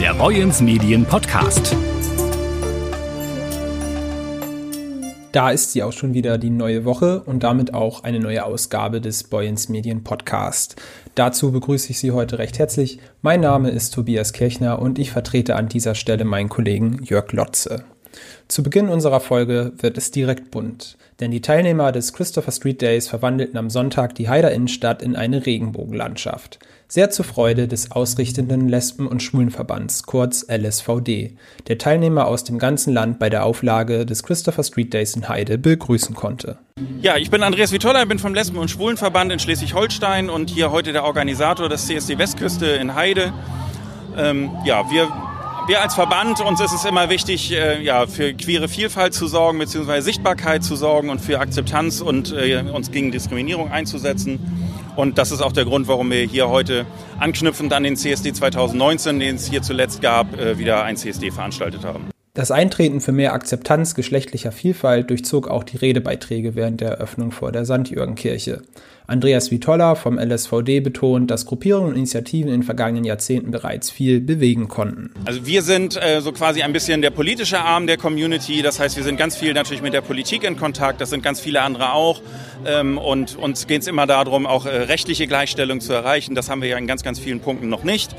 der Boyens Medien Podcast. Da ist sie auch schon wieder die neue Woche und damit auch eine neue Ausgabe des Boyens Medien Podcast. Dazu begrüße ich Sie heute recht herzlich. Mein Name ist Tobias Kirchner und ich vertrete an dieser Stelle meinen Kollegen Jörg Lotze. Zu Beginn unserer Folge wird es direkt bunt, denn die Teilnehmer des Christopher Street Days verwandelten am Sonntag die Heider Innenstadt in eine Regenbogenlandschaft. Sehr zur Freude des ausrichtenden Lesben- und Schwulenverbands, kurz LSVD, der Teilnehmer aus dem ganzen Land bei der Auflage des Christopher Street Days in Heide begrüßen konnte. Ja, ich bin Andreas Vitolla, bin vom Lesben- und Schwulenverband in Schleswig-Holstein und hier heute der Organisator des CSD Westküste in Heide. Ähm, ja, wir wir als Verband, uns ist es immer wichtig, äh, ja, für queere Vielfalt zu sorgen, beziehungsweise Sichtbarkeit zu sorgen und für Akzeptanz und äh, uns gegen Diskriminierung einzusetzen. Und das ist auch der Grund, warum wir hier heute anknüpfend an den CSD 2019, den es hier zuletzt gab, äh, wieder ein CSD veranstaltet haben. Das Eintreten für mehr Akzeptanz geschlechtlicher Vielfalt durchzog auch die Redebeiträge während der Eröffnung vor der St. Jürgen-Kirche. Andreas Vitolla vom LSVD betont, dass Gruppierungen und Initiativen in den vergangenen Jahrzehnten bereits viel bewegen konnten. Also wir sind äh, so quasi ein bisschen der politische Arm der Community. Das heißt, wir sind ganz viel natürlich mit der Politik in Kontakt. Das sind ganz viele andere auch. Ähm, und uns geht es immer darum, auch äh, rechtliche Gleichstellung zu erreichen. Das haben wir ja in ganz, ganz vielen Punkten noch nicht.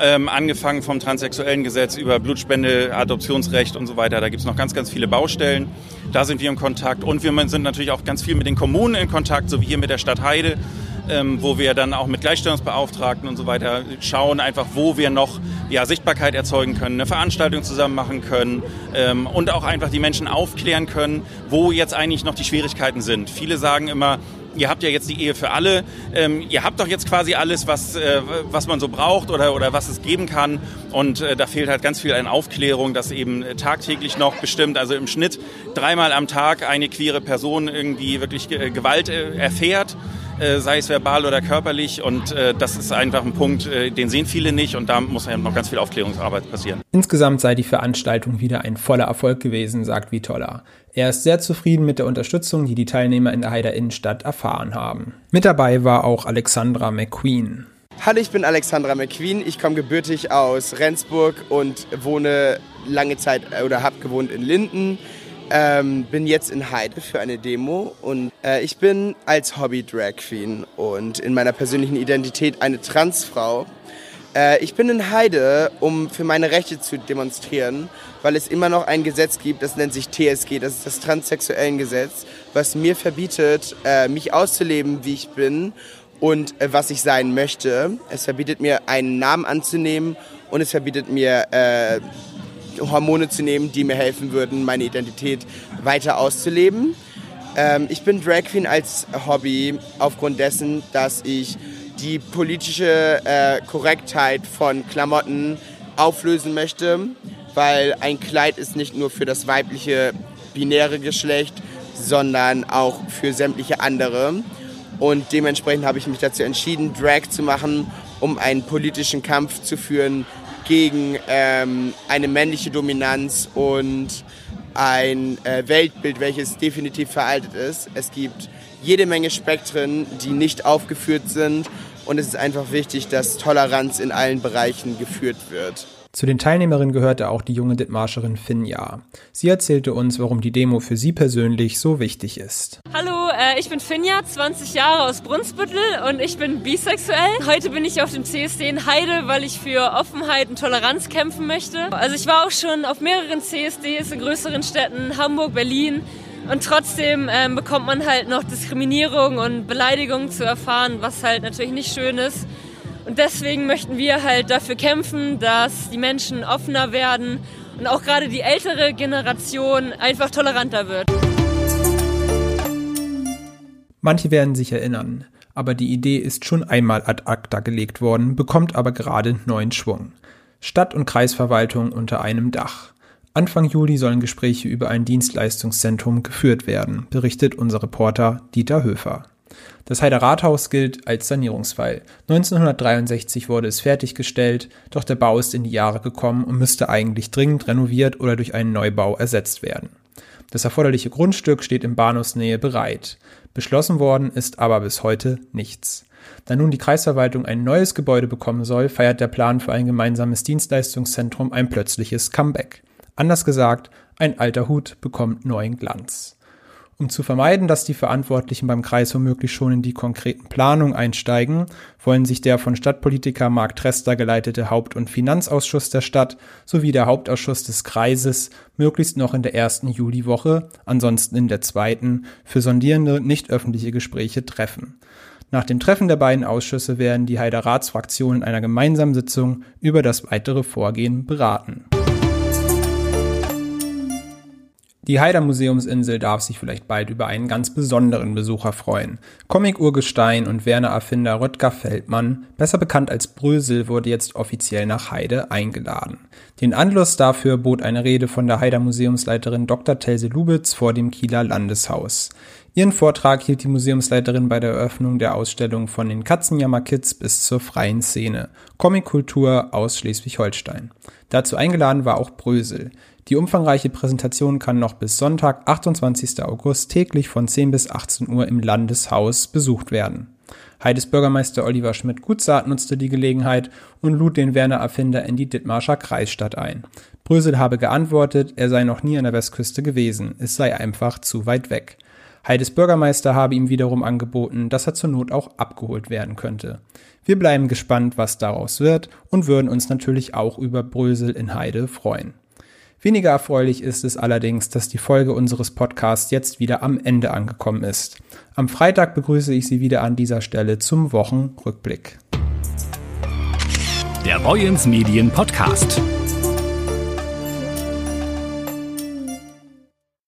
Ähm, angefangen vom transsexuellen Gesetz über Blutspende, Adoptionsrecht und so weiter. Da gibt es noch ganz, ganz viele Baustellen. Da sind wir in Kontakt. Und wir sind natürlich auch ganz viel mit den Kommunen in Kontakt, so wie hier mit der Stadt Heide, ähm, wo wir dann auch mit Gleichstellungsbeauftragten und so weiter schauen, einfach wo wir noch ja, Sichtbarkeit erzeugen können, eine Veranstaltung zusammen machen können ähm, und auch einfach die Menschen aufklären können, wo jetzt eigentlich noch die Schwierigkeiten sind. Viele sagen immer, ihr habt ja jetzt die Ehe für alle, ähm, ihr habt doch jetzt quasi alles, was, äh, was man so braucht oder, oder was es geben kann. Und äh, da fehlt halt ganz viel an Aufklärung, dass eben tagtäglich noch bestimmt, also im Schnitt dreimal am Tag eine queere Person irgendwie wirklich äh, Gewalt äh, erfährt. Äh, sei es verbal oder körperlich. Und äh, das ist einfach ein Punkt, äh, den sehen viele nicht und da muss ja noch ganz viel Aufklärungsarbeit passieren. Insgesamt sei die Veranstaltung wieder ein voller Erfolg gewesen, sagt Vitola. Er ist sehr zufrieden mit der Unterstützung, die die Teilnehmer in der Heider Innenstadt erfahren haben. Mit dabei war auch Alexandra McQueen. Hallo, ich bin Alexandra McQueen. Ich komme gebürtig aus Rendsburg und wohne lange Zeit oder habe gewohnt in Linden. Ähm, bin jetzt in Heide für eine Demo und äh, ich bin als Hobby Drag Queen und in meiner persönlichen Identität eine Transfrau. Äh, ich bin in Heide, um für meine Rechte zu demonstrieren, weil es immer noch ein Gesetz gibt, das nennt sich TSG, das ist das Transsexuellen Gesetz, was mir verbietet, äh, mich auszuleben, wie ich bin und äh, was ich sein möchte. Es verbietet mir, einen Namen anzunehmen und es verbietet mir, äh, Hormone zu nehmen, die mir helfen würden, meine Identität weiter auszuleben. Ähm, ich bin Drag Queen als Hobby aufgrund dessen, dass ich die politische äh, Korrektheit von Klamotten auflösen möchte, weil ein Kleid ist nicht nur für das weibliche binäre Geschlecht, sondern auch für sämtliche andere. Und dementsprechend habe ich mich dazu entschieden, Drag zu machen, um einen politischen Kampf zu führen gegen ähm, eine männliche Dominanz und ein äh, Weltbild, welches definitiv veraltet ist. Es gibt jede Menge Spektren, die nicht aufgeführt sind und es ist einfach wichtig, dass Toleranz in allen Bereichen geführt wird. Zu den Teilnehmerinnen gehörte auch die junge Dithmarscherin Finja. Sie erzählte uns, warum die Demo für sie persönlich so wichtig ist. Hallo, äh, ich bin Finja, 20 Jahre aus Brunsbüttel und ich bin bisexuell. Heute bin ich auf dem CSD in Heide, weil ich für Offenheit und Toleranz kämpfen möchte. Also ich war auch schon auf mehreren CSDs in größeren Städten, Hamburg, Berlin. Und trotzdem ähm, bekommt man halt noch Diskriminierung und Beleidigungen zu erfahren, was halt natürlich nicht schön ist. Und deswegen möchten wir halt dafür kämpfen, dass die Menschen offener werden und auch gerade die ältere Generation einfach toleranter wird. Manche werden sich erinnern, aber die Idee ist schon einmal ad acta gelegt worden, bekommt aber gerade neuen Schwung. Stadt- und Kreisverwaltung unter einem Dach. Anfang Juli sollen Gespräche über ein Dienstleistungszentrum geführt werden, berichtet unser Reporter Dieter Höfer. Das Heider Rathaus gilt als Sanierungsfall. 1963 wurde es fertiggestellt, doch der Bau ist in die Jahre gekommen und müsste eigentlich dringend renoviert oder durch einen Neubau ersetzt werden. Das erforderliche Grundstück steht in Bahnhofsnähe bereit. Beschlossen worden ist aber bis heute nichts. Da nun die Kreisverwaltung ein neues Gebäude bekommen soll, feiert der Plan für ein gemeinsames Dienstleistungszentrum ein plötzliches Comeback. Anders gesagt, ein alter Hut bekommt neuen Glanz. Um zu vermeiden, dass die Verantwortlichen beim Kreis womöglich schon in die konkreten Planungen einsteigen, wollen sich der von Stadtpolitiker Mark Trester geleitete Haupt- und Finanzausschuss der Stadt sowie der Hauptausschuss des Kreises möglichst noch in der ersten Juliwoche, ansonsten in der zweiten, für sondierende, nicht öffentliche Gespräche treffen. Nach dem Treffen der beiden Ausschüsse werden die Heider Ratsfraktionen in einer gemeinsamen Sitzung über das weitere Vorgehen beraten. Die Haider Museumsinsel darf sich vielleicht bald über einen ganz besonderen Besucher freuen. Comic-Urgestein und Werner-Erfinder Röttger Feldmann, besser bekannt als Brösel, wurde jetzt offiziell nach Heide eingeladen. Den Anlass dafür bot eine Rede von der Haider Museumsleiterin Dr. Telse Lubitz vor dem Kieler Landeshaus. Ihren Vortrag hielt die Museumsleiterin bei der Eröffnung der Ausstellung von den Katzenjammer-Kids bis zur freien Szene. Comic-Kultur aus Schleswig-Holstein. Dazu eingeladen war auch Brösel. Die umfangreiche Präsentation kann noch bis Sonntag, 28. August täglich von 10 bis 18 Uhr im Landeshaus besucht werden. Heides Bürgermeister Oliver Schmidt-Gutzart nutzte die Gelegenheit und lud den Werner-Erfinder in die Dithmarscher Kreisstadt ein. Brösel habe geantwortet, er sei noch nie an der Westküste gewesen, es sei einfach zu weit weg. Heides Bürgermeister habe ihm wiederum angeboten, dass er zur Not auch abgeholt werden könnte. Wir bleiben gespannt, was daraus wird und würden uns natürlich auch über Brösel in Heide freuen. Weniger erfreulich ist es allerdings, dass die Folge unseres Podcasts jetzt wieder am Ende angekommen ist. Am Freitag begrüße ich Sie wieder an dieser Stelle zum Wochenrückblick. Der Boyens Medien Podcast.